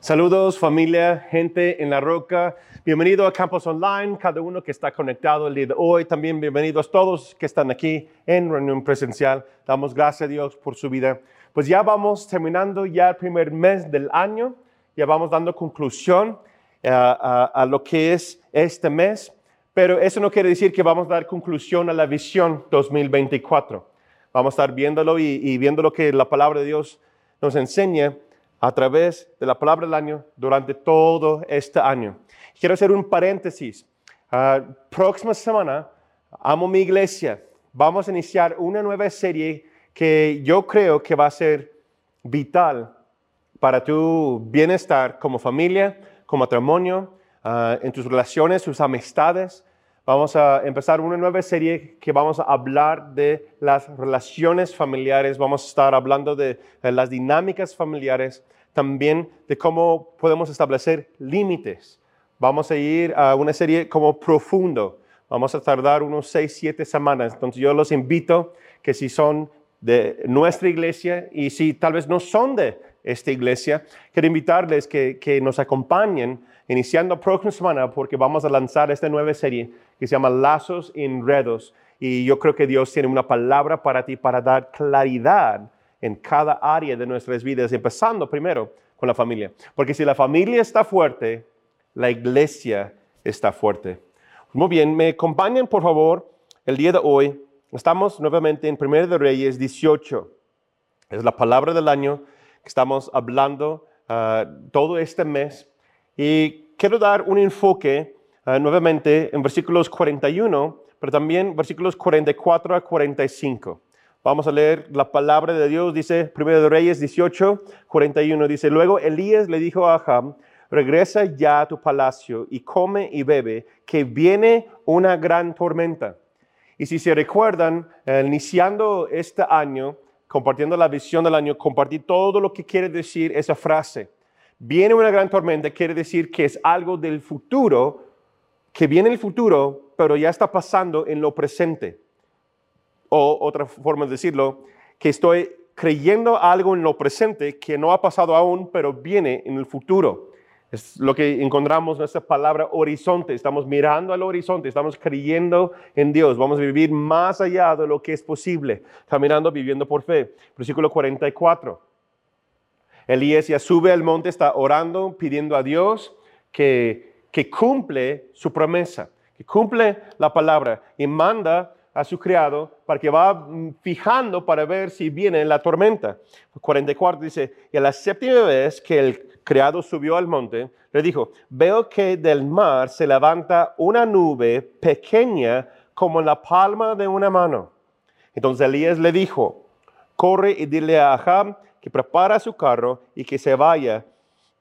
Saludos familia, gente en la roca. Bienvenido a Campus Online, cada uno que está conectado el día de hoy. También bienvenidos todos que están aquí en reunión presencial. Damos gracias a Dios por su vida. Pues ya vamos terminando ya el primer mes del año. Ya vamos dando conclusión eh, a, a lo que es este mes. Pero eso no quiere decir que vamos a dar conclusión a la visión 2024. Vamos a estar viéndolo y, y viendo lo que la palabra de Dios nos enseña a través de la palabra del año durante todo este año. Quiero hacer un paréntesis. Ah, próxima semana, amo mi iglesia. Vamos a iniciar una nueva serie que yo creo que va a ser vital para tu bienestar como familia, como matrimonio, ah, en tus relaciones, tus amistades. Vamos a empezar una nueva serie que vamos a hablar de las relaciones familiares, vamos a estar hablando de, las dinámicas familiares, también de cómo podemos establecer límites. Vamos a ir a una serie como profundo. Vamos a tardar unos seis, siete semanas. Entonces yo los invito que si son de nuestra iglesia y si tal vez no son de esta iglesia, quiero invitarles que, que nos acompañen iniciando próxima semana porque vamos a lanzar esta nueva serie que se llama Lazos y Enredos. Y yo creo que Dios tiene una palabra para ti para dar claridad en cada área de nuestras vidas, empezando primero con la familia. Porque si la familia está fuerte, la iglesia está fuerte. Muy bien, me acompañan por favor el día de hoy. Estamos nuevamente en 1 de Reyes 18. Es la palabra del año estamos hablando uh, todo este mes. Y quiero dar un enfoque uh, nuevamente en versículos 41, pero también versículos 44 a 45. Vamos a leer la palabra de Dios, dice 1 de Reyes 18, 41, dice, luego Elías le dijo a Ahab, regresa ya a tu palacio y come y bebe, que viene una gran tormenta. Y si se recuerdan, eh, iniciando este año, compartiendo la visión del año, compartí todo lo que quiere decir esa frase. Viene una gran tormenta, quiere decir que es algo del futuro, que viene el futuro, pero ya está pasando en lo presente. O otra forma de decirlo, que estoy creyendo algo en lo presente que no ha pasado aún, pero viene en el futuro. Es lo que encontramos en esta palabra horizonte. Estamos mirando al horizonte, estamos creyendo en Dios. Vamos a vivir más allá de lo que es posible, caminando, viviendo por fe. Versículo 44. Elías ya sube al monte, está orando, pidiendo a Dios que, que cumple su promesa, que cumple la palabra y manda a su criado para que va fijando para ver si viene la tormenta. 44 dice, y a la séptima vez que el criado subió al monte, le dijo, veo que del mar se levanta una nube pequeña como la palma de una mano. Entonces Elías le dijo, corre y dile a Ahab que prepara su carro y que se vaya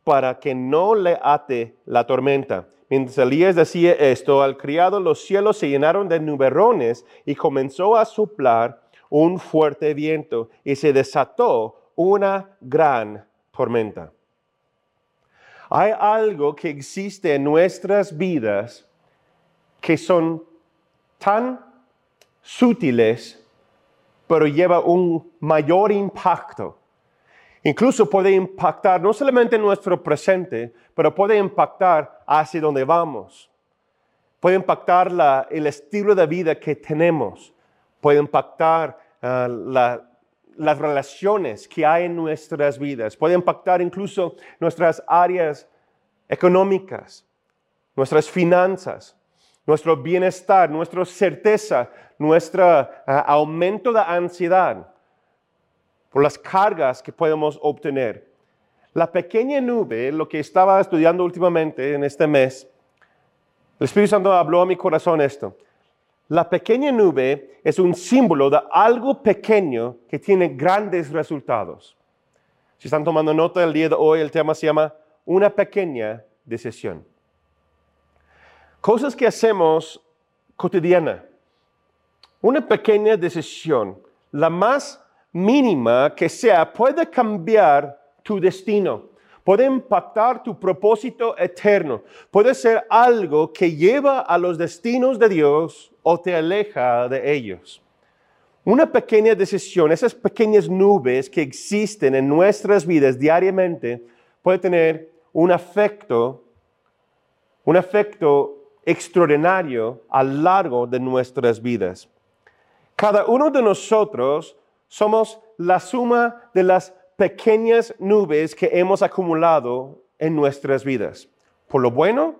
para que no le ate la tormenta. Mientras Elías decía esto, al criado los cielos se llenaron de nuberones y comenzó a soplar un fuerte viento y se desató una gran tormenta. Hay algo que existe en nuestras vidas que son tan sutiles, pero lleva un mayor impacto. Incluso puede impactar no solamente nuestro presente, pero puede impactar hacia donde vamos. Puede impactar el estilo de vida que tenemos. Puede impactar la, las relaciones que hay en nuestras vidas. Puede impactar incluso nuestras áreas económicas, nuestras finanzas, nuestro bienestar, nuestra certeza, nuestro uh, aumento de ansiedad por las cargas que podemos obtener. La pequeña nube, lo que estaba estudiando últimamente en este mes, el Espíritu Santo habló a mi corazón esto. La pequeña nube es un símbolo de algo pequeño que tiene grandes resultados. Si están tomando nota el día de hoy, el tema se llama una pequeña decisión. Cosas que hacemos cotidiana. Una pequeña decisión, la más mínima que sea, puede cambiar tu destino, puede impactar tu propósito eterno, puede ser algo que lleva a los destinos de Dios o te aleja de ellos. Una pequeña decisión, esas pequeñas nubes que existen en nuestras vidas diariamente, puede tener un afecto, un afecto extraordinario a lo largo de nuestras vidas. Cada uno de nosotros somos la suma de las pequeñas nubes que hemos acumulado en nuestras vidas, por lo bueno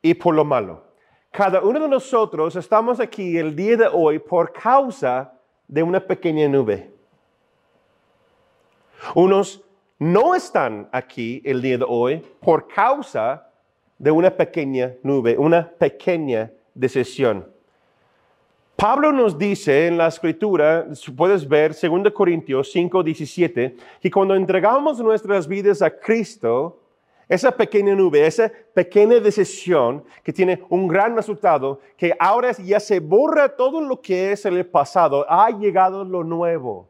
y por lo malo. Cada uno de nosotros estamos aquí el día de hoy por causa de una pequeña nube. Unos no están aquí el día de hoy por causa de una pequeña nube, una pequeña decisión. Pablo nos dice en la escritura, puedes ver 2 Corintios 5, 17, que cuando entregamos nuestras vidas a Cristo, esa pequeña nube, esa pequeña decisión que tiene un gran resultado, que ahora ya se borra todo lo que es el pasado, ha llegado lo nuevo.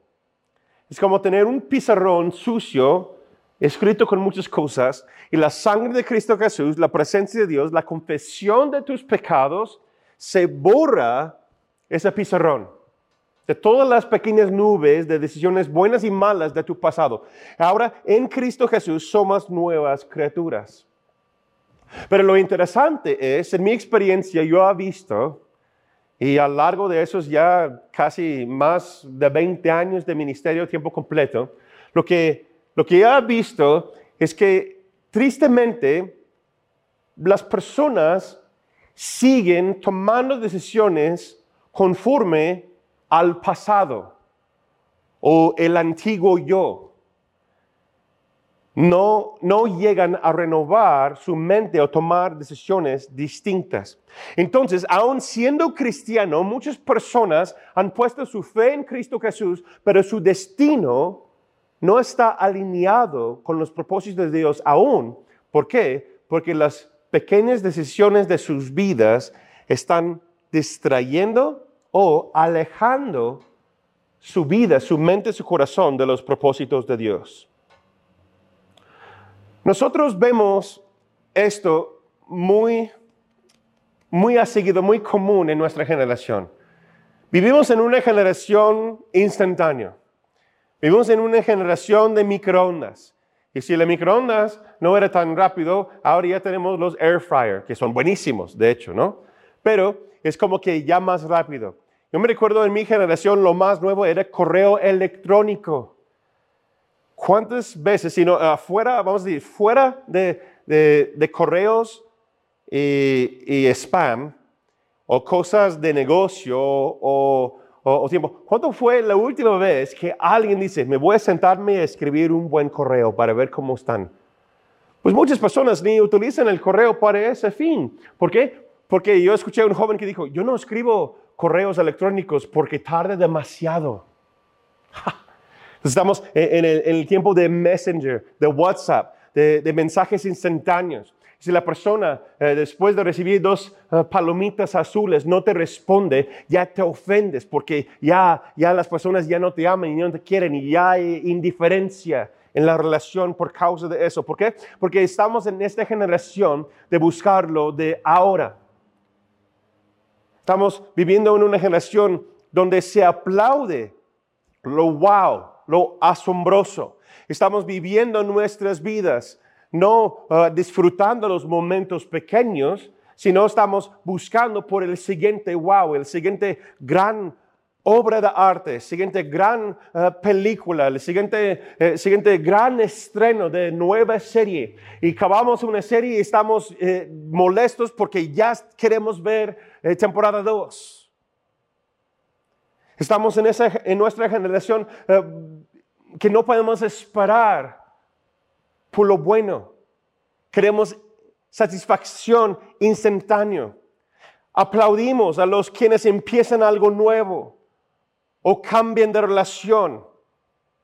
Es como tener un pizarrón sucio, escrito con muchas cosas, y la sangre de Cristo Jesús, la presencia de Dios, la confesión de tus pecados, se borra ese pizarrón de todas las pequeñas nubes de decisiones buenas y malas de tu pasado. Ahora en Cristo Jesús somos nuevas criaturas. Pero lo interesante es, en mi experiencia yo he visto, y a lo largo de esos ya casi más de 20 años de ministerio tiempo completo, lo que, lo que he visto es que tristemente las personas siguen tomando decisiones conforme al pasado o el antiguo yo. No, no llegan a renovar su mente o tomar decisiones distintas. Entonces, aun siendo cristiano, muchas personas han puesto su fe en Cristo Jesús, pero su destino no está alineado con los propósitos de Dios aún. ¿Por qué? Porque las pequeñas decisiones de sus vidas están distrayendo o alejando su vida, su mente, su corazón de los propósitos de Dios. Nosotros vemos esto muy, muy muy común en nuestra generación. Vivimos en una generación instantánea. Vivimos en una generación de microondas. Y si la microondas no era tan rápido, ahora ya tenemos los air fryer, que son buenísimos, de hecho, ¿no? Pero es como que ya más rápido. Yo me recuerdo en mi generación lo más nuevo era correo electrónico. ¿Cuántas veces, si no, afuera, vamos a decir, fuera de, correos y, spam, o cosas de negocio, o, o, tiempo, ¿cuándo fue la última vez que alguien dice, me voy a sentarme a escribir un buen correo para ver cómo están? Pues muchas personas ni utilizan el correo para ese fin. ¿Por qué? Porque yo escuché a un joven que dijo, yo no escribo correos electrónicos porque tarda demasiado. Estamos en el, tiempo de Messenger, de WhatsApp, de, mensajes instantáneos. Si la persona, eh, después de recibir dos eh, palomitas azules, no te responde, ya te ofendes porque ya, ya las personas ya no te aman y no te quieren y ya hay indiferencia en la relación por causa de eso. ¿Por qué? Porque estamos en esta generación de buscarlo de ahora. Estamos viviendo en una generación donde se aplaude lo wow, lo asombroso. Estamos viviendo nuestras vidas, no uh, disfrutando los momentos pequeños, sino estamos buscando por el siguiente wow, el siguiente gran obra de arte, siguiente gran uh, película, el siguiente, eh, siguiente gran estreno de nueva serie. Y acabamos una serie y estamos eh, molestos porque ya queremos ver eh, temporada 2. Estamos en, esa, en nuestra generación eh, que no podemos esperar por lo bueno. Queremos satisfacción instantánea. Aplaudimos a los quienes empiezan algo nuevo o cambian de relación.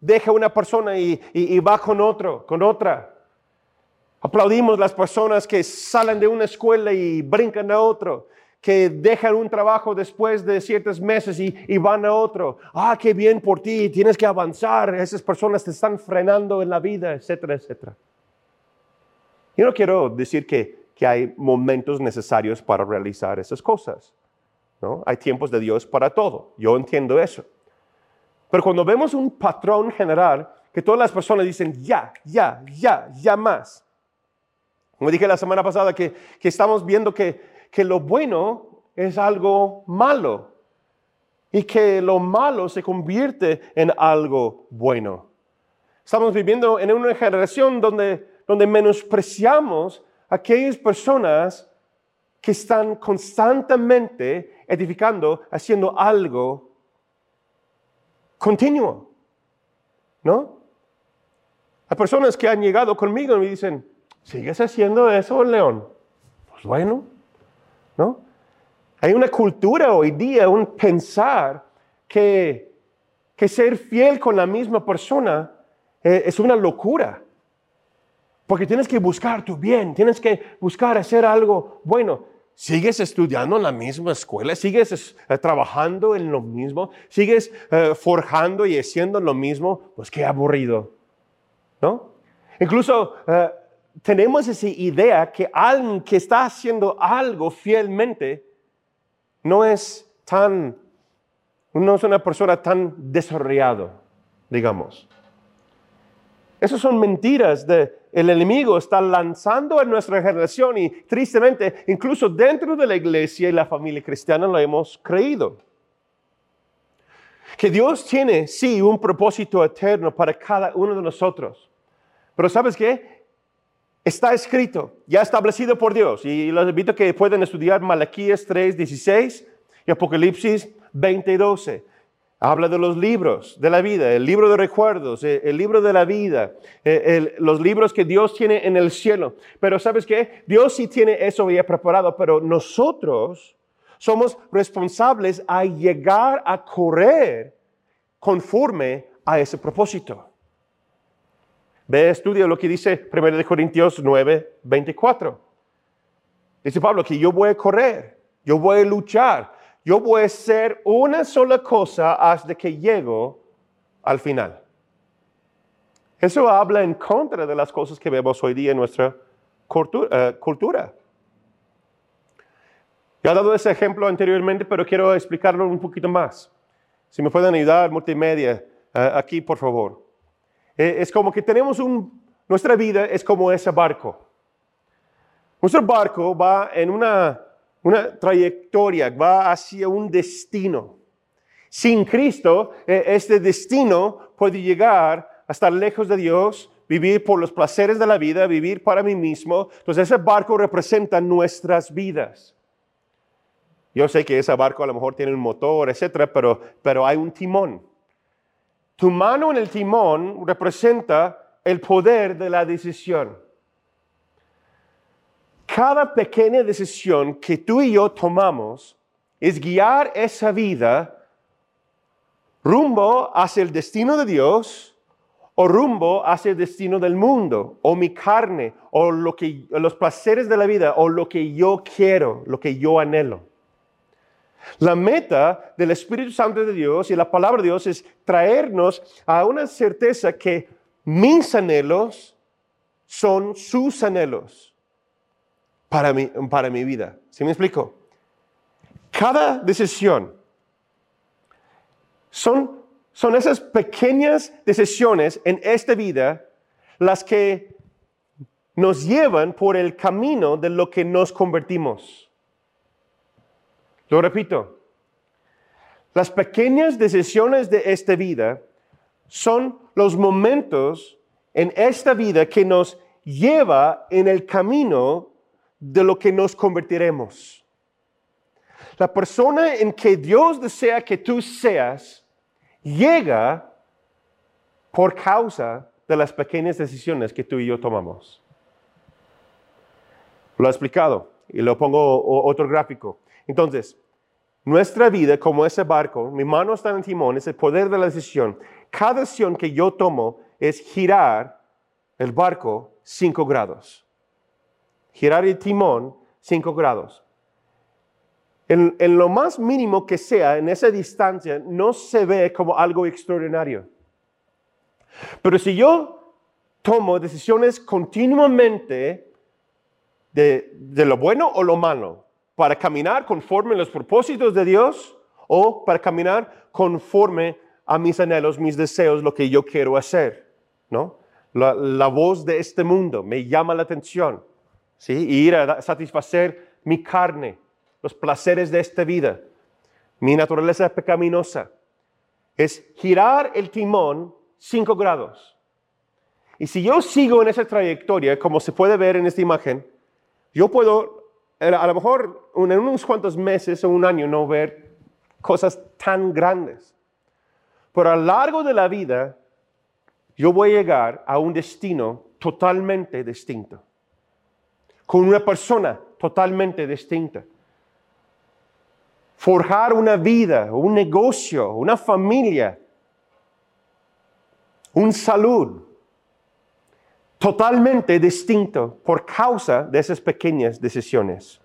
Deja una persona y, y va con otro, con otra. Aplaudimos las personas que salen de una escuela y brincan a otro que dejan un trabajo después de ciertos meses y, van a otro. Ah, qué bien por ti, tienes que avanzar, esas personas te están frenando en la vida, etcétera, etcétera. Yo no quiero decir que, que hay momentos necesarios para realizar esas cosas. ¿No? Hay tiempos de Dios para todo, yo entiendo eso. Pero cuando vemos un patrón general, que todas las personas dicen ya, ya, ya, ya más, Como dije la semana pasada, que, estamos viendo que, que lo bueno es algo malo y que lo malo se convierte en algo bueno. Estamos viviendo en una generación donde, donde menospreciamos a aquellas personas que están constantemente edificando, haciendo algo continuo. ¿No? Hay personas que han llegado conmigo y me dicen, ¿sigues haciendo eso, León? Pues bueno, ¿no? Hay una cultura hoy día, un pensar que, que ser fiel con la misma persona eh, es una locura. Porque tienes que buscar tu bien, tienes que buscar hacer algo bueno. ¿Sigues estudiando en la misma escuela? ¿Sigues eh, trabajando en lo mismo? ¿Sigues eh, forjando y haciendo lo mismo? Pues qué aburrido, ¿no? Incluso tenemos esa idea que alguien que está haciendo algo fielmente no es tan, no es una persona tan desarrollado, digamos. Esas son mentiras de el enemigo está lanzando en nuestra generación y tristemente incluso dentro de la iglesia y la familia cristiana lo hemos creído. Que Dios tiene, sí, un propósito eterno para cada uno de nosotros. Pero ¿sabes qué? Está escrito, ya establecido por Dios. Y los invito a que puedan estudiar Malaquías 3, 16 y Apocalipsis 20, 12. Habla de los libros de la vida, el libro de recuerdos, eh, el, libro de la vida, eh, los libros que Dios tiene en el cielo. Pero sabes qué? Dios sí tiene eso ya preparado, pero nosotros somos responsables a llegar a correr conforme a ese propósito. Ve, estudia lo que dice 1 Corintios 9, 24. Dice Pablo que yo voy a correr, yo voy a luchar, yo voy a hacer una sola cosa hasta que llego al final. Eso habla en contra de las cosas que vemos hoy día en nuestra cultura. Eh, ya he dado ese ejemplo anteriormente, pero quiero explicarlo un poquito más. Si me pueden ayudar, multimedia, eh, aquí por favor. Eh, es como que tenemos un, nuestra vida es como ese barco. Nuestro barco va en una, una trayectoria, va hacia un destino. Sin Cristo, eh, este destino puede llegar a estar lejos de Dios, vivir por los placeres de la vida, vivir para mí mismo. Entonces ese barco representa nuestras vidas. Yo sé que ese barco a lo mejor tiene un motor, etcétera, pero, pero hay un timón. Tu mano en el timón representa el poder de la decisión. Cada pequeña decisión que tú y yo tomamos es guiar esa vida rumbo hacia el destino de Dios o rumbo hacia el destino del mundo, o mi carne, o los placeres de la vida, o lo que yo quiero, lo que yo anhelo. La meta del Espíritu Santo de Dios y la palabra de Dios es traernos a una certeza que mis anhelos son sus anhelos para mi, para mi vida. ¿Sí me explico? Cada decisión son, son esas pequeñas decisiones en esta vida las que nos llevan por el camino de lo que nos convertimos. Lo repito, las pequeñas decisiones de esta vida son los momentos en esta vida que nos lleva en el camino de lo que nos convertiremos. La persona en que Dios desea que tú seas llega por causa de las pequeñas decisiones que tú y yo tomamos. Lo he explicado y lo pongo otro gráfico. Entonces, nuestra vida como ese barco, mi mano está en el timón, es el poder de la decisión. Cada decisión que yo tomo es girar el barco 5 grados. Girar el timón 5 grados. En, lo más mínimo que sea, en esa distancia, no se ve como algo extraordinario. Pero si yo tomo decisiones continuamente de lo bueno o lo malo, para caminar conforme a los propósitos de Dios o para caminar conforme a mis anhelos, mis deseos, lo que yo quiero hacer, ¿no? La, voz de este mundo me llama la atención, ¿sí? y ir a satisfacer mi carne, los placeres de esta vida, mi naturaleza pecaminosa. Es girar el timón cinco grados. Y si yo sigo en esa trayectoria, como se puede ver en esta imagen, yo puedo, a lo mejor en unos cuantos meses o un año, no ver cosas tan grandes. Pero a lo largo de la vida, yo voy a llegar a un destino totalmente distinto, con una persona totalmente distinta. Forjar una vida, un negocio, una familia, un salud totalmente distinto por causa de esas pequeñas decisiones.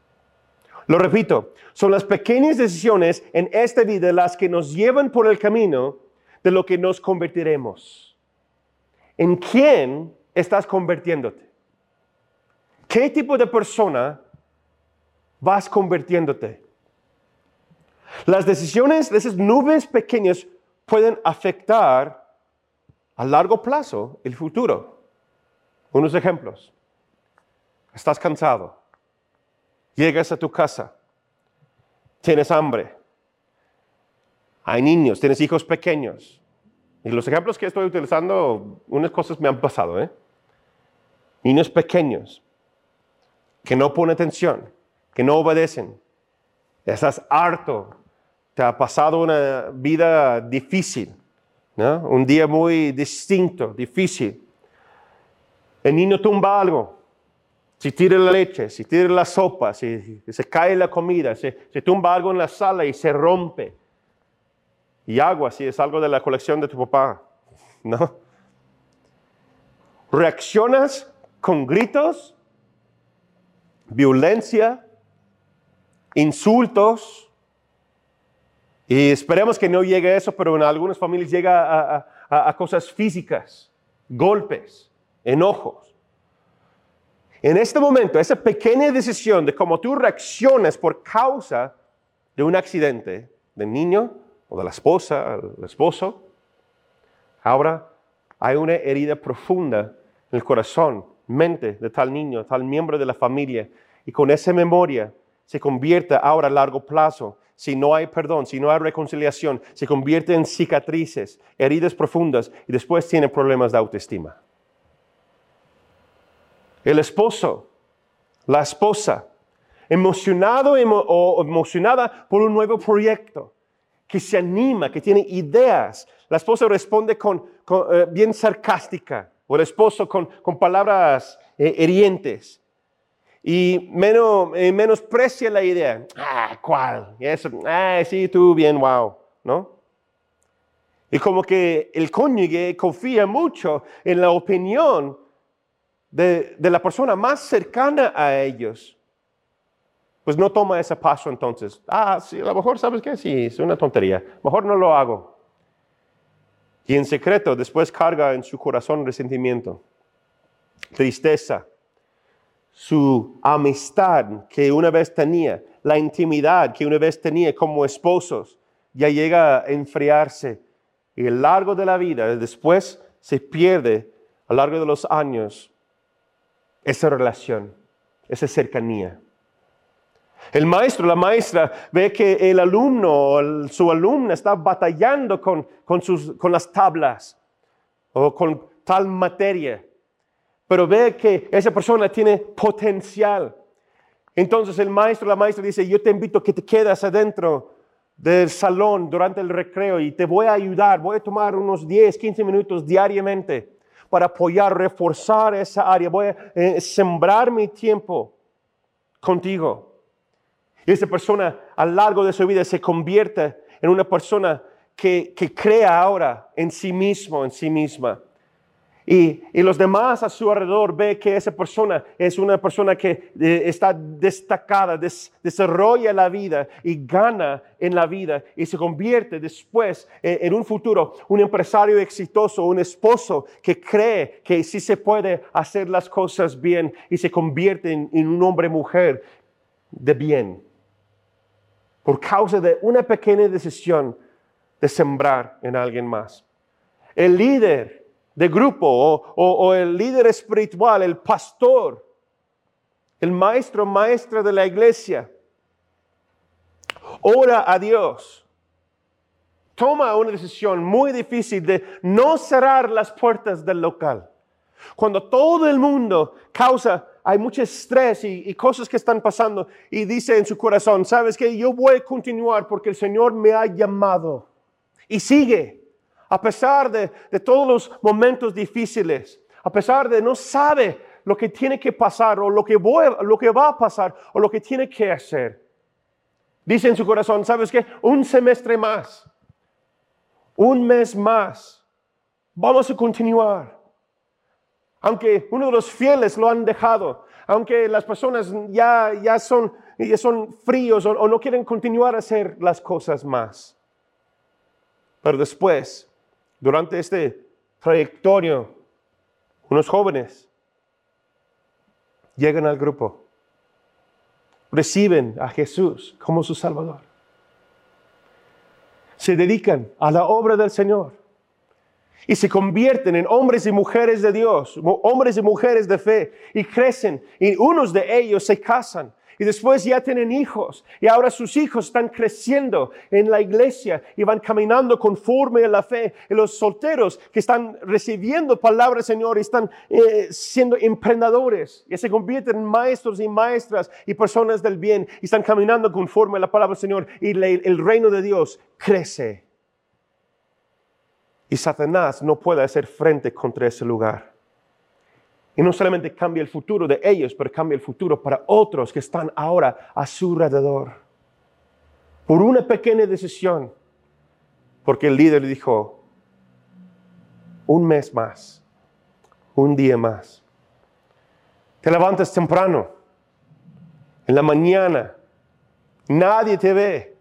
Lo repito, son las pequeñas decisiones en esta vida las que nos llevan por el camino de lo que nos convertiremos. ¿En quién estás convirtiéndote? ¿Qué tipo de persona vas convirtiéndote? Las decisiones de esas nubes pequeñas pueden afectar a largo plazo el futuro. Unos ejemplos. Estás cansado. Llegas a tu casa. Tienes hambre. Hay niños, tienes hijos pequeños. Y los ejemplos que estoy utilizando, unas cosas me han pasado. ¿eh? Niños pequeños que no ponen atención, que no obedecen. Estás harto. Te ha pasado una vida difícil. ¿no? Un día muy distinto, difícil. El niño tumba algo. Si tira la leche, si tira la sopa, si, se cae la comida, si, se tumba algo en la sala y se rompe. Y agua, si es algo de la colección de tu papá. ¿No? Reaccionas con gritos, violencia, insultos. Y esperemos que no llegue a eso, pero en algunas familias llega a cosas físicas, golpes enojos. En este momento, esa pequeña decisión de cómo tú reaccionas por causa de un accidente del niño o de la esposa, el esposo, ahora hay una herida profunda en el corazón, mente de tal niño, tal miembro de la familia, y con esa memoria se convierte ahora a largo plazo, si no hay perdón, si no hay reconciliación, se convierte en cicatrices, heridas profundas, y después tiene problemas de autoestima. El esposo, la esposa, emocionado o emocionada por un nuevo proyecto, que se anima, que tiene ideas. La esposa responde con, eh, bien sarcástica, o el esposo con, palabras eh, herientes. Y menos, eh, menosprecia la idea. Ah, ¿cuál? Eso, ah, sí, tú bien, wow, ¿no? Y como que el cónyuge confía mucho en la opinión de, la persona más cercana a ellos, pues no toma ese paso entonces. Ah, sí, a lo mejor sabes que sí, es una tontería. Mejor no lo hago. Y en secreto después carga en su corazón resentimiento, tristeza, su amistad que una vez tenía, la intimidad que una vez tenía como esposos, ya llega a enfriarse. Y lo largo de la vida, después se pierde a lo largo de los años esa relación, esa cercanía. El maestro, la maestra ve que el alumno, su alumna está batallando con, sus, con las tablas o con tal materia, pero ve que esa persona tiene potencial. Entonces el maestro, la maestra dice, yo te invito a que te quedas adentro del salón durante el recreo y te voy a ayudar, voy a tomar unos 10, 15 minutos diariamente para apoyar, reforzar esa área. Voy a eh, sembrar mi tiempo contigo. Y esa persona a lo largo de su vida se convierte en una persona que, que crea ahora en sí mismo, en sí misma. Y, los demás a su alrededor ve que esa persona es una persona que eh, está destacada, desarrolla la vida y gana en la vida y se convierte después eh, en un futuro un empresario exitoso, un esposo que cree que sí se puede hacer las cosas bien y se convierte en, en un hombre mujer de bien por causa de una pequeña decisión de sembrar en alguien más. El líder de grupo o, el líder espiritual, el pastor, el maestro, maestra de la iglesia, ora a Dios, toma una decisión muy difícil de no cerrar las puertas del local. Cuando todo el mundo causa, hay mucho estrés y, cosas que están pasando y dice en su corazón, sabes que yo voy a continuar porque el Señor me ha llamado. Y sigue, a pesar de, todos los momentos difíciles, a pesar de no sabe lo que tiene que pasar o lo que, lo que va a pasar o lo que tiene que hacer. Dice en su corazón, ¿sabes qué? Un semestre más, un mes más, vamos a continuar. Aunque uno de los fieles lo han dejado, aunque las personas ya, ya, son, ya son fríos o, no quieren continuar a hacer las cosas más. Pero después, durante este trayectorio, unos jóvenes llegan al grupo reciben a Jesús como su Salvador. Se dedican a la obra del Señor y se convierten en hombres y mujeres de Dios, hombres y mujeres de fe, y crecen, y unos de ellos se casan, y después ya tienen hijos y ahora sus hijos están creciendo en la iglesia y van caminando conforme a la fe. Y los solteros que están recibiendo palabra del Señor y están eh, siendo emprendedores y se convierten en maestros y maestras y personas del bien y están caminando conforme a la palabra del Señor y el reino de Dios crece. Y Satanás no puede hacer frente contra ese lugar. Y no solamente cambia el futuro de ellos, pero cambia el futuro para otros que están ahora a su alrededor. Por una pequeña decisión. Porque el líder dijo, un mes más, un día más. Te levantas temprano, en la mañana, nadie te ve,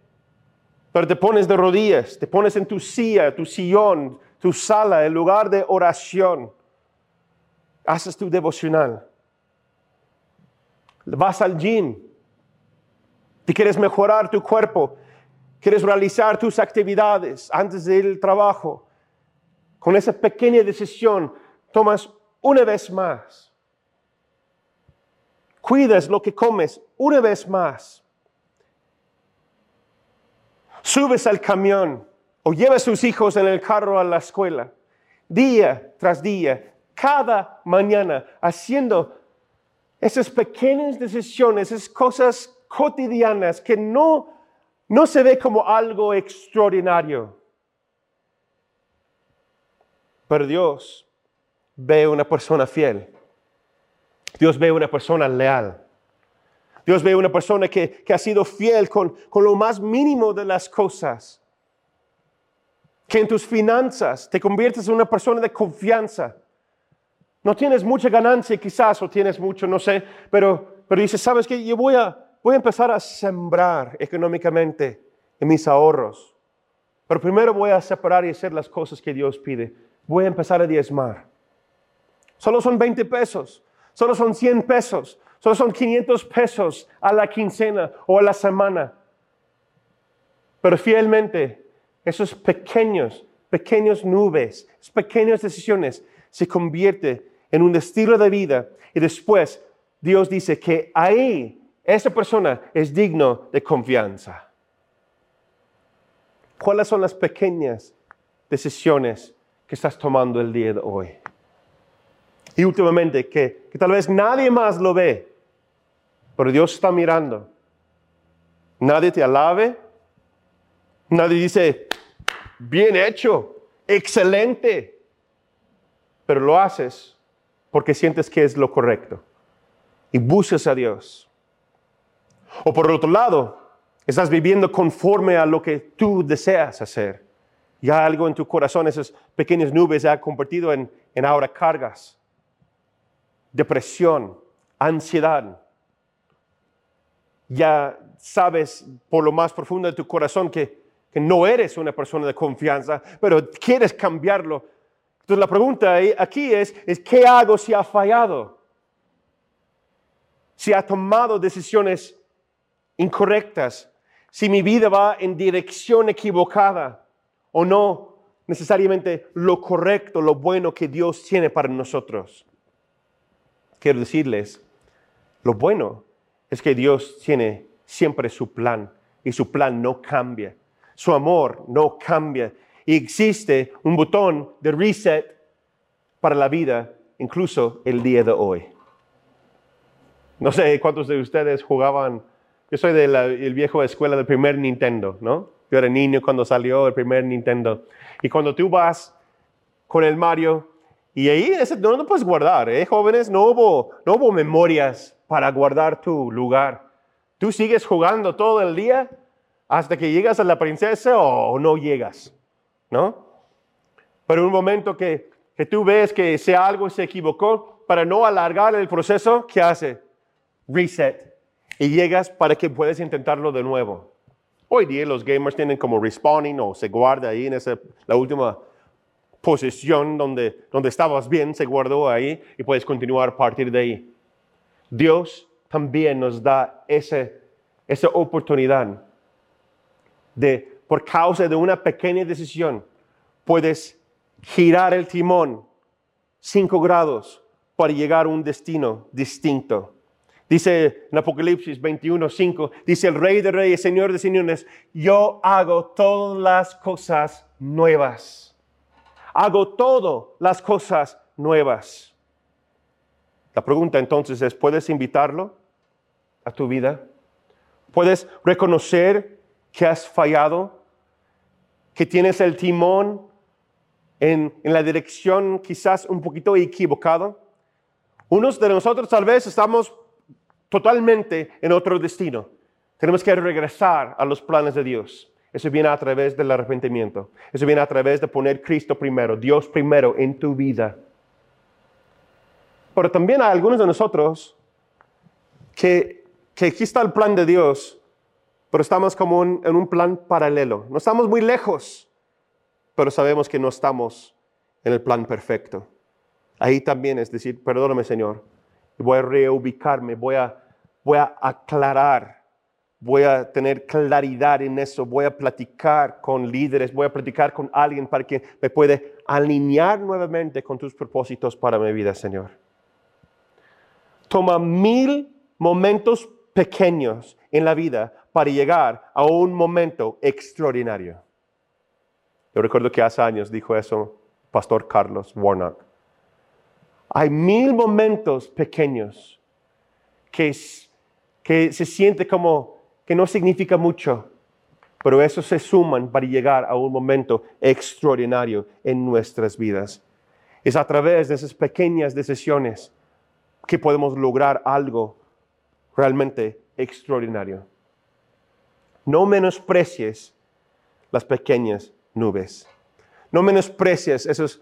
pero te pones de rodillas, te pones en tu silla, tu sillón, tu sala, el lugar de oración. Haces tu devocional, vas al gym, te quieres mejorar tu cuerpo, quieres realizar tus actividades antes del trabajo, con esa pequeña decisión tomas una vez más. Cuidas lo que comes una vez más. Subes al camión o llevas a tus hijos en el carro a la escuela, día tras día, cada mañana haciendo esas pequeñas decisiones, esas cosas cotidianas que no, no se ve como algo extraordinario. Pero Dios ve una persona fiel. Dios ve una persona leal. Dios ve una persona que, ha sido fiel con, con lo más mínimo de las cosas. Que en tus finanzas te conviertes en una persona de confianza no tienes mucha ganancia quizás o tienes mucho, no sé, pero, pero ¿sabes qué? Yo voy a, voy a empezar a sembrar económicamente en mis ahorros. Pero primero voy a separar y hacer las cosas que Dios pide. Voy a empezar a diezmar. Solo son 20 pesos, solo son 100 pesos, solo son 500 pesos a la quincena o a la semana. Pero fielmente, esos pequeños, pequeños nubes, esas pequeñas decisiones se convierten en un estilo de vida y después Dios dice que ahí esa persona es digno de confianza. ¿Cuáles son las pequeñas decisiones que estás tomando el día de hoy? Y últimamente, que, que tal vez nadie más lo ve, pero Dios está mirando. Nadie te alabe, nadie dice, bien hecho, excelente, pero lo haces porque sientes que es lo correcto y buscas a Dios. O por otro lado, estás viviendo conforme a lo que tú deseas hacer. Ya algo en tu corazón, esas pequeñas nubes se ha convertido en, en ahora cargas, depresión, ansiedad. Ya sabes por lo más profundo de tu corazón que, que no eres una persona de confianza, pero quieres cambiarlo entonces la pregunta aquí es, es, ¿qué hago si ha fallado? Si ha tomado decisiones incorrectas, si mi vida va en dirección equivocada o no necesariamente lo correcto, lo bueno que Dios tiene para nosotros. Quiero decirles Lo bueno es que Dios tiene siempre su plan y su plan no cambia. Su amor no cambia. Y existe un botón de reset para la vida, incluso el día de hoy. No sé cuántos de ustedes jugaban. Yo soy de la el viejo escuela del primer Nintendo, ¿no? Yo era niño cuando salió el primer Nintendo. Y cuando tú vas con el Mario, y ahí ese, no lo puedes guardar, ¿eh? Jóvenes, no hubo, no hubo memorias para guardar tu lugar. Tú sigues jugando todo el día hasta que llegas a la princesa o no llegas, ¿no? Pero un momento que, que tú ves que sea algo se equivocó, para no alargar el proceso, ¿qué hace? Reset. Y llegas para que puedas intentarlo de nuevo. Hoy día los gamers tienen como respawning o se guarda ahí en esa, la última posición donde, donde estabas bien, se guardó ahí y puedes continuar a partir de ahí. Dios también nos da esa, esa oportunidad de, por causa de una pequeña decisión, puedes girar el timón cinco grados para llegar a un destino distinto. Dice en Apocalipsis 21, 5, dice el Rey de Reyes, Señor de Señores, yo hago todas las cosas nuevas. Hago todas las cosas nuevas. La pregunta entonces es, ¿puedes invitarlo a tu vida? ¿Puedes reconocer que has fallado? ¿Que tienes el timón en, la dirección quizás un poquito equivocado? Unos de nosotros tal vez estamos totalmente en otro destino. Tenemos que regresar a los planes de Dios. Eso viene a través del arrepentimiento. Eso viene a través de poner Cristo primero, Dios primero en tu vida. Pero también hay algunos de nosotros que, que aquí está el plan de Dios, pero estamos como en un plan paralelo. No estamos muy lejos, pero sabemos que no estamos en el plan perfecto. Ahí también es decir, perdóname Señor, voy a reubicarme, voy a voy a aclarar, voy a tener claridad en eso, voy a platicar con líderes, voy a platicar con alguien para que me puede alinear nuevamente con tus propósitos para mi vida, Señor. Toma mil momentos pequeños en la vida para llegar a un momento extraordinario. Yo recuerdo que hace años dijo eso Pastor Carlos Warnock. Hay mil momentos pequeños que se siente como que no significa mucho, pero eso se suman para llegar a un momento extraordinario en nuestras vidas. Es a través de esas pequeñas decisiones que podemos lograr algo realmente extraordinario. No menosprecies las pequeñas nubes. No menosprecies esos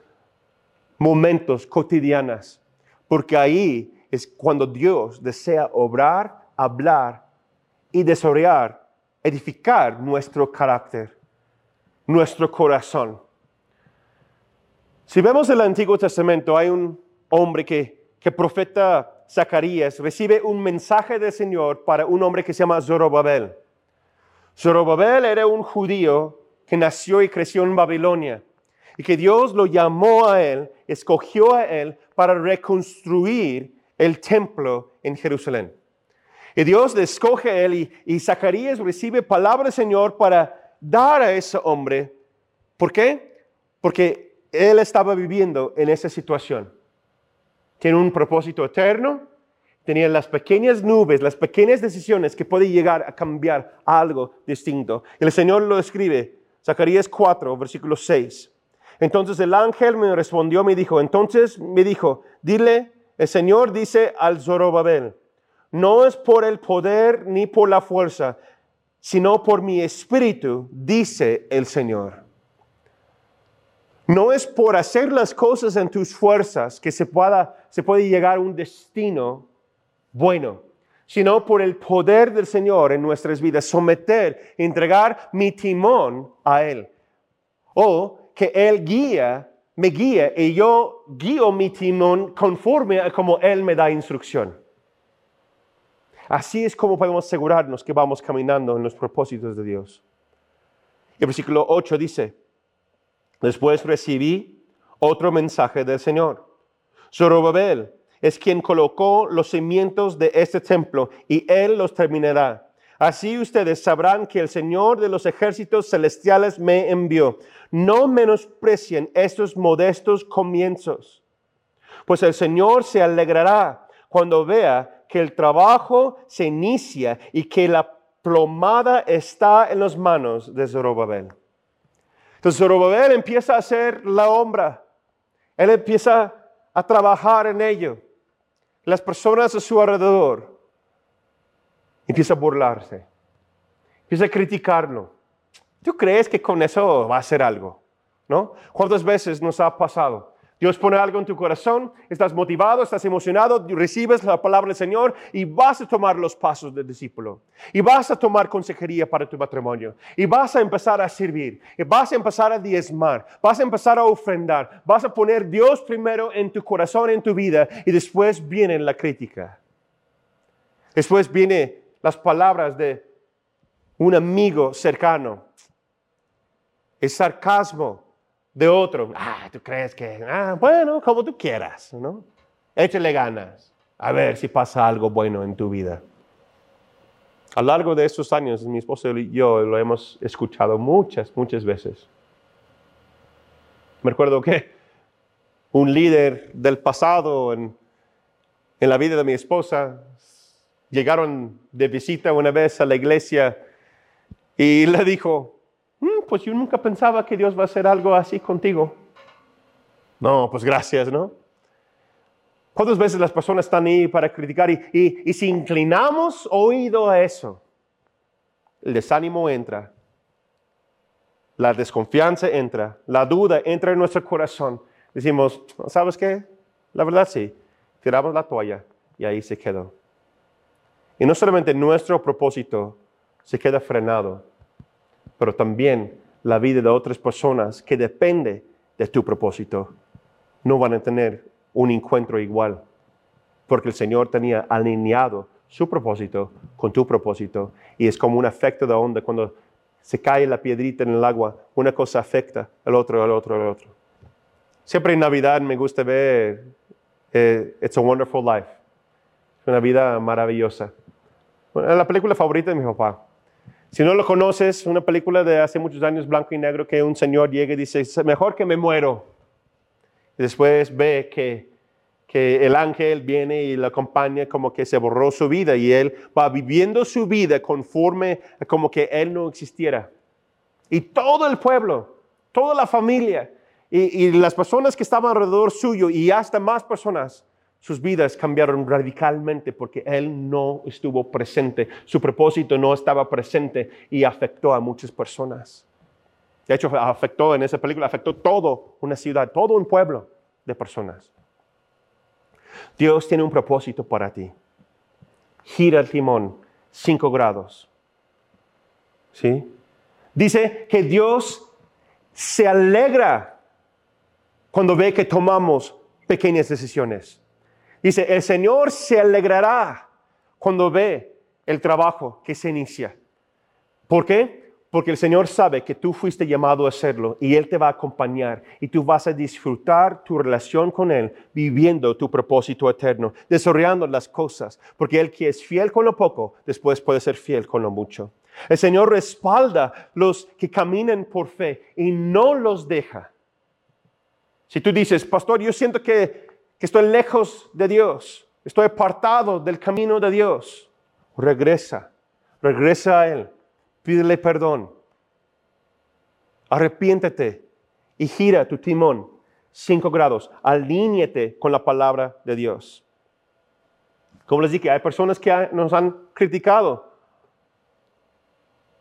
momentos cotidianos, porque ahí es cuando Dios desea obrar hablar y desarrollar, edificar nuestro carácter, nuestro corazón. Si vemos el Antiguo Testamento, hay un hombre que, que profeta Zacarías recibe un mensaje del Señor para un hombre que se llama Zorobabel. Zorobabel era un judío que nació y creció en Babilonia y que Dios lo llamó a él, escogió a él para reconstruir el templo en Jerusalén. Y Dios le escoge a él y, Zacarías recibe palabra del Señor para dar a ese hombre. ¿Por qué? Porque él estaba viviendo en esa situación. Tiene un propósito eterno, tenía las pequeñas nubes, las pequeñas decisiones que puede llegar a cambiar algo distinto. El Señor lo escribe, Zacarías 4, versículo 6. Entonces el ángel me respondió, me dijo, entonces me dijo, dile, el Señor dice al Zorobabel, no es por el poder ni por la fuerza, sino por mi espíritu, dice el Señor. No es por hacer las cosas en tus fuerzas que se, pueda, se puede llegar a un destino bueno, sino por el poder del Señor en nuestras vidas, someter, entregar mi timón a Él. O que Él guía, me guía y yo guío mi timón conforme a como Él me da instrucción. Así es como podemos asegurarnos que vamos caminando en los propósitos de Dios. El versículo 8 dice, después recibí otro mensaje del Señor. Zorobabel, es quien colocó los cimientos de este templo y Él los terminará. Así ustedes sabrán que el Señor de los ejércitos celestiales me envió. No menosprecien estos modestos comienzos, pues el Señor se alegrará cuando vea que el trabajo se inicia y que la plomada está en las manos de Zorobabel. Entonces Zorobabel empieza a hacer la obra. Él empieza a trabajar en ello. Las personas a su alrededor empieza a burlarse, empieza a criticarlo. ¿Tú crees que con eso va a hacer algo? ¿No? ¿Cuántas veces nos ha pasado? Dios pone algo en tu corazón, estás motivado, estás emocionado, recibes la palabra del Señor y vas a tomar los pasos del discípulo. Y vas a tomar consejería para tu matrimonio. Y vas a empezar a servir. Y vas a empezar a diezmar. Vas a empezar a ofrendar. Vas a poner Dios primero en tu corazón, en tu vida. Y después viene la crítica. Después viene las palabras de un amigo cercano. El sarcasmo de otro. Ah, tú crees que, ah, bueno, como tú quieras, ¿no? Échale ganas. A ver si pasa algo bueno en tu vida. A lo largo de estos años, mi esposo y yo lo hemos escuchado muchas, muchas veces. Me recuerdo que un líder del pasado en, la vida de mi esposa llegaron de visita una vez a la iglesia y le dijo, pues yo nunca pensaba que Dios va a hacer algo así contigo. No, pues gracias, ¿no? ¿Cuántas veces las personas están ahí para criticar y, y si inclinamos oído a eso, el desánimo entra, la desconfianza entra, la duda entra en nuestro corazón. Decimos, ¿sabes qué? La verdad sí, tiramos la toalla y ahí se quedó. Y no solamente nuestro propósito se queda frenado, pero también la vida de otras personas que depende de tu propósito, no van a tener un encuentro igual, porque el Señor tenía alineado su propósito con tu propósito y es como un efecto de onda cuando se cae la piedrita en el agua, una cosa afecta al otro, al otro, al otro. Siempre en Navidad me gusta ver eh, It's a Wonderful Life, una vida maravillosa. la película favorita de mi papá. Si no lo conoces, una película de hace muchos años, blanco y negro, que un señor llega y dice, mejor que me muero. Después ve que, que el ángel viene y lo acompaña como que se borró su vida y él va viviendo su vida conforme como que él no existiera. Y todo el pueblo, toda la familia y, y las personas que estaban alrededor suyo y hasta más personas sus vidas cambiaron radicalmente porque Él no estuvo presente, su propósito no estaba presente y afectó a muchas personas. De hecho, afectó en esa película, afectó todo una ciudad, todo un pueblo de personas. Dios tiene un propósito para ti. Gira el timón cinco grados. ¿Sí? Dice que Dios se alegra cuando ve que tomamos pequeñas decisiones. Dice, el Señor se alegrará cuando ve el trabajo que se inicia. ¿Por qué? Porque el Señor sabe que tú fuiste llamado a hacerlo y Él te va a acompañar y tú vas a disfrutar tu relación con Él viviendo tu propósito eterno, desarrollando las cosas, porque Él que es fiel con lo poco, después puede ser fiel con lo mucho. El Señor respalda los que caminan por fe y no los deja. Si tú dices, pastor, yo siento que que estoy lejos de Dios, estoy apartado del camino de Dios, regresa, regresa a Él, pídele perdón, arrepiéntete y gira tu timón cinco grados, alíñete con la palabra de Dios. Como les dije, hay personas que nos han criticado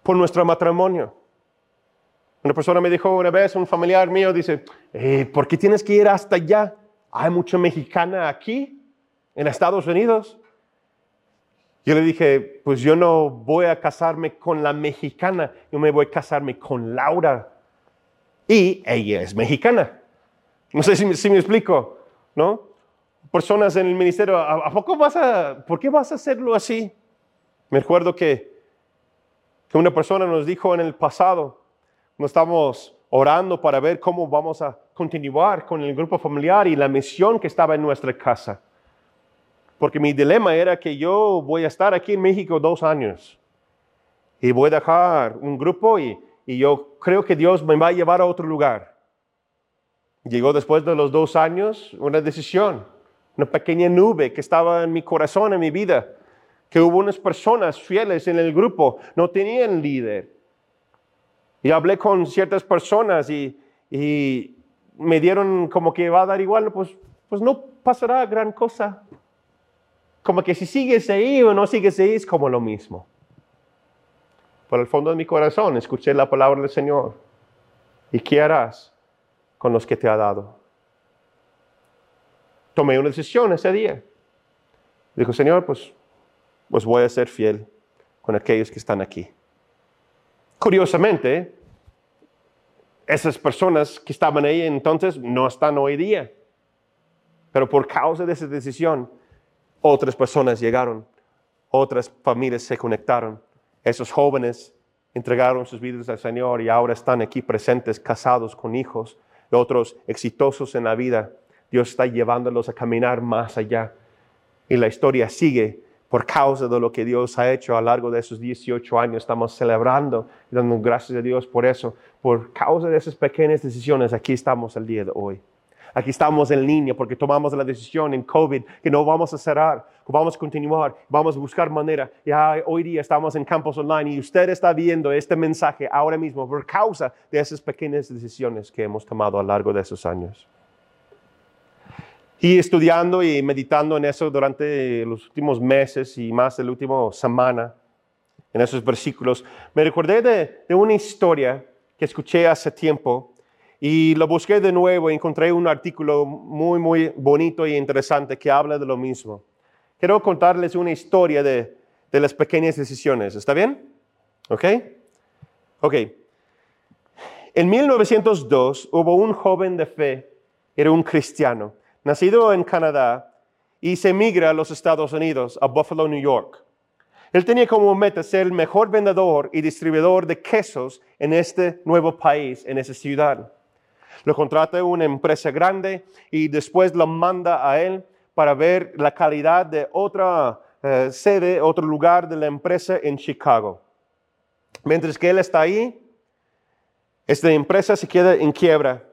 por nuestro matrimonio. Una persona me dijo una vez, un familiar mío dice, eh, ¿por qué tienes que ir hasta allá? Hay mucha mexicana aquí, en Estados Unidos. Yo le dije, pues yo no voy a casarme con la mexicana, yo me voy a casarme con Laura. Y ella es mexicana. No sé si, me explico, ¿no? Personas en el ministerio, ¿a, poco vas a, por qué vas a hacerlo así? Me recuerdo que, que una persona nos dijo en el pasado, no estamos orando para ver cómo vamos a continuar con el grupo familiar y la misión que estaba en nuestra casa. porque mi dilema era que yo voy a estar aquí en México dos años y voy a dejar un grupo y, yo creo que Dios me va a llevar a otro lugar. Llegó después de los dos años una decisión, una pequeña nube que estaba en mi corazón, en mi vida, que hubo unas personas fieles en el grupo, no tenían líder. Y hablé con ciertas personas y, me dieron como que va a dar igual, pues, pues no pasará gran cosa. Como que si sigues ahí o no sigues ahí es como lo mismo. Por el fondo de mi corazón escuché la palabra del Señor. ¿Y qué harás con los que te ha dado? Tomé una decisión ese día. Dijo, Señor, pues, pues voy a ser fiel con aquellos que están aquí. Curiosamente, esas personas que estaban ahí entonces no están hoy día. Pero por causa de esa decisión, otras personas llegaron, otras familias se conectaron, esos jóvenes entregaron sus vidas al Señor y ahora están aquí presentes, casados con hijos, otros exitosos en la vida. Dios está llevándolos a caminar más allá. Y la historia sigue por causa de lo que Dios ha hecho a lo largo de esos 18 años. Estamos celebrando y dando gracias a Dios por eso. Por causa de esas pequeñas decisiones, aquí estamos el día de hoy. Aquí estamos en línea porque tomamos la decisión en COVID que no vamos a cerrar, que vamos a continuar, vamos a buscar manera. Ya hoy día estamos en campos online y usted está viendo este mensaje ahora mismo por causa de esas pequeñas decisiones que hemos tomado a lo largo de esos años. Y estudiando y meditando en eso durante los últimos meses y más de la última semana, en esos versículos, me recordé de, de una historia que escuché hace tiempo y lo busqué de nuevo y encontré un artículo muy, muy bonito y interesante que habla de lo mismo. Quiero contarles una historia de, de las pequeñas decisiones. ¿Está bien? ¿Ok? Ok. En 1902 hubo un joven de fe, era un cristiano, nacido en Canadá y se emigra a los Estados Unidos, a Buffalo, New York. Él tenía como meta ser el mejor vendedor y distribuidor de quesos en este nuevo país, en esa ciudad. Lo contrata una empresa grande y después lo manda a él para ver la calidad de otra eh, sede, otro lugar de la empresa en Chicago. Mientras que él está ahí, esta empresa se queda en quiebra.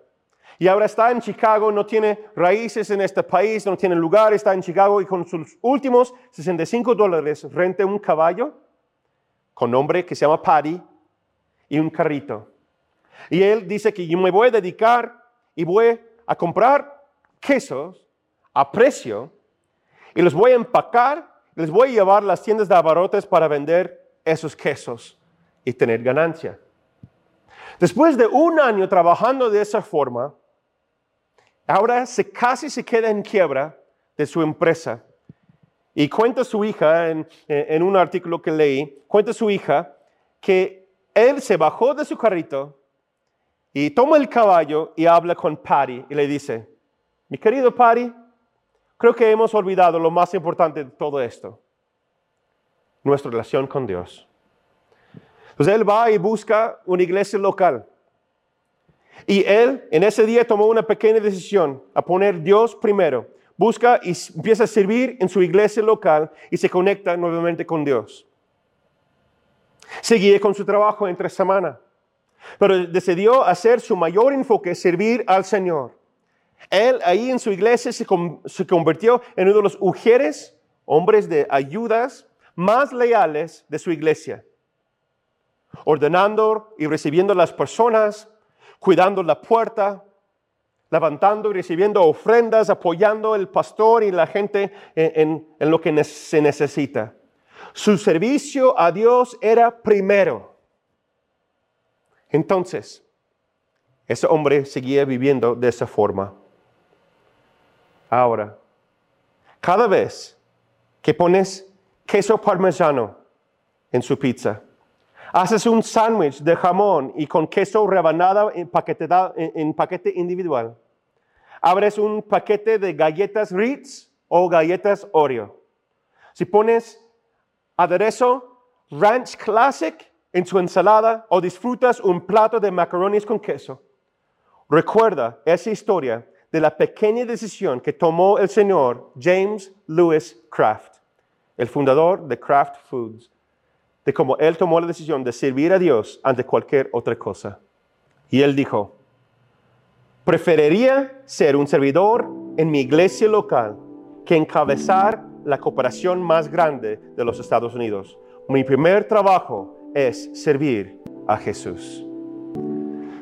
Y ahora está en Chicago, no tiene raíces en este país, no tiene lugar, está en Chicago y con sus últimos 65 dólares renta un caballo con nombre que se llama Paddy y un carrito. Y él dice que yo me voy a dedicar y voy a comprar quesos a precio y los voy a empacar les voy a llevar a las tiendas de abarrotes para vender esos quesos y tener ganancia. Después de un año trabajando de esa forma, ahora se casi se queda en quiebra de su empresa. Y cuenta su hija, en, un artículo que leí, cuenta su hija que él se bajó de su carrito y toma el caballo y habla con Patty y le dice, mi querido Patty, creo que hemos olvidado lo más importante de todo esto, nuestra relación con Dios. Entonces él va y busca una iglesia local. Y él en ese día tomó una pequeña decisión a poner Dios primero. Busca y empieza a servir en su iglesia local y se conecta nuevamente con Dios. Seguía con su trabajo entre semana pero decidió hacer su mayor enfoque, servir al Señor. Él ahí en su iglesia se, convirtió en uno de los mujeres, hombres de ayudas más leales de su iglesia, ordenando y recibiendo a las personas, cuidando la puerta, levantando y recibiendo ofrendas, apoyando al pastor y la gente en lo que se necesita. Su servicio a Dios era primero. Entonces, ese hombre seguía viviendo de esa forma. Ahora, cada vez que pones queso parmesano en su pizza, haces un sándwich de jamón y con queso rebanada en paquete, en paquete individual, abres un paquete de galletas Ritz o galletas Oreo. Si pones aderezo Ranch Classic en su ensalada o disfrutas un plato de macarrones con queso, recuerda esa historia de la pequeña decisión que tomó el señor James Lewis Kraft, el fundador de Kraft Foods, de cómo él tomó la decisión de servir a Dios ante cualquier otra cosa. Y él dijo, preferiría ser un servidor en mi iglesia local que encabezar la cooperación más grande de los Estados Unidos. Mi primer trabajo es servir a Jesús.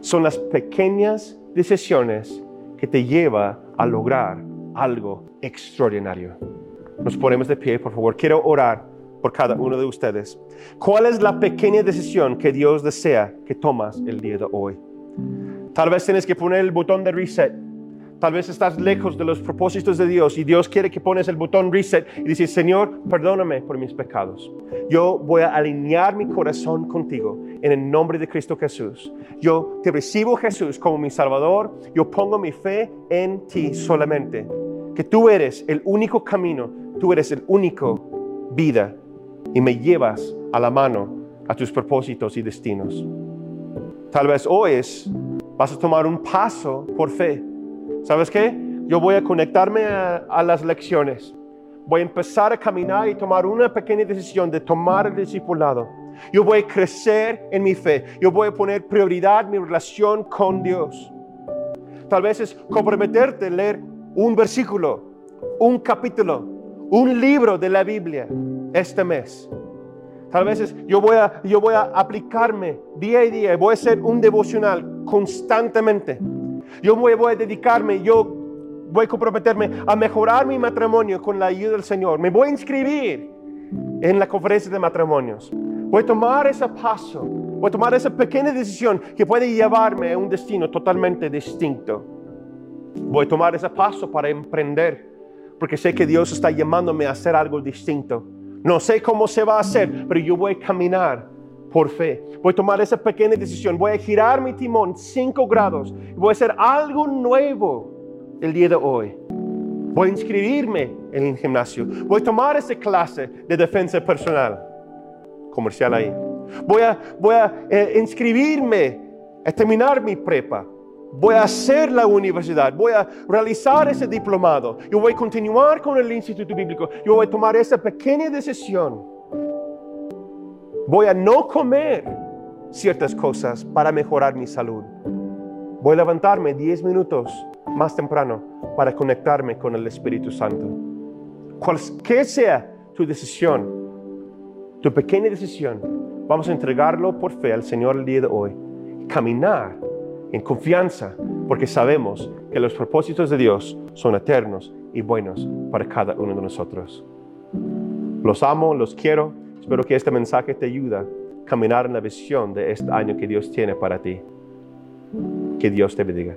Son las pequeñas decisiones que te lleva a lograr algo extraordinario. Nos ponemos de pie, por favor. Quiero orar por cada uno de ustedes. ¿Cuál es la pequeña decisión que Dios desea que tomas el día de hoy? Tal vez tienes que poner el botón de reset. Tal vez estás lejos de los propósitos de Dios y Dios quiere que pones el botón reset y dices, Señor, perdóname por mis pecados. Yo voy a alinear mi corazón contigo en el nombre de Cristo Jesús. Yo te recibo Jesús como mi Salvador. Yo pongo mi fe en ti solamente. Que tú eres el único camino, tú eres el único vida y me llevas a la mano a tus propósitos y destinos. Tal vez hoy es Vas a tomar un paso por fe. ¿Sabes qué? Yo voy a conectarme a, las lecciones. Voy a empezar a caminar y tomar una pequeña decisión de tomar el discipulado. Yo voy a crecer en mi fe. Yo voy a poner prioridad mi relación con Dios. Tal vez es comprometerte a leer un versículo, un capítulo, un libro de la Biblia este mes. Tal vez yo voy a, yo voy a aplicarme día a día, voy a hacer un devocional constantemente. Yo voy, voy a dedicarme, yo voy a comprometerme a mejorar mi matrimonio con la ayuda del Señor. Me voy a inscribir en la conferencia de matrimonios. Voy a tomar ese paso, voy a tomar esa pequeña decisión que puede llevarme a un destino totalmente distinto. Voy a tomar ese paso para emprender, porque sé que Dios está llamándome a hacer algo distinto. No sé cómo se va a hacer, pero yo voy a caminar por fe. Voy a tomar esa pequeña decisión. Voy a girar mi timón 5 grados. Voy a hacer algo nuevo el día de hoy. Voy a inscribirme en el gimnasio. Voy a tomar esa clase de defensa personal. Comercial ahí. Voy a, voy a eh, inscribirme a terminar mi prepa voy a hacer la universidad, voy a realizar ese diplomado, yo voy a continuar con el instituto bíblico, yo voy a tomar esa pequeña decisión. Voy a no comer ciertas cosas para mejorar mi salud. Voy a levantarme 10 minutos más temprano para conectarme con el Espíritu Santo. Cualquier sea tu decisión, tu pequeña decisión, vamos a entregarlo por fe al Señor el día de hoy. Caminar en confianza, porque sabemos que los propósitos de Dios son eternos y buenos para cada uno de nosotros. Los amo, los quiero. Espero que este mensaje te ayude a caminar en la visión de este año que Dios tiene para ti. Que Dios te bendiga.